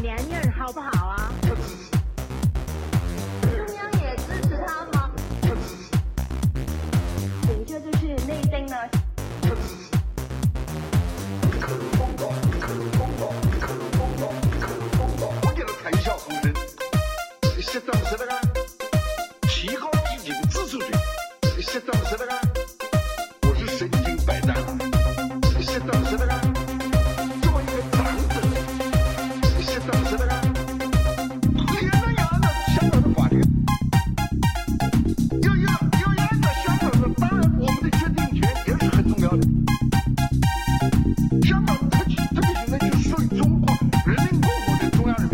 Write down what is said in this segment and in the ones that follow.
年月好不好啊？中央也支持他吗？准就是内心的。你可能谈笑风生，提高民警自主权，平，识得不识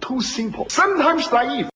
Too simple. Sometimes naive.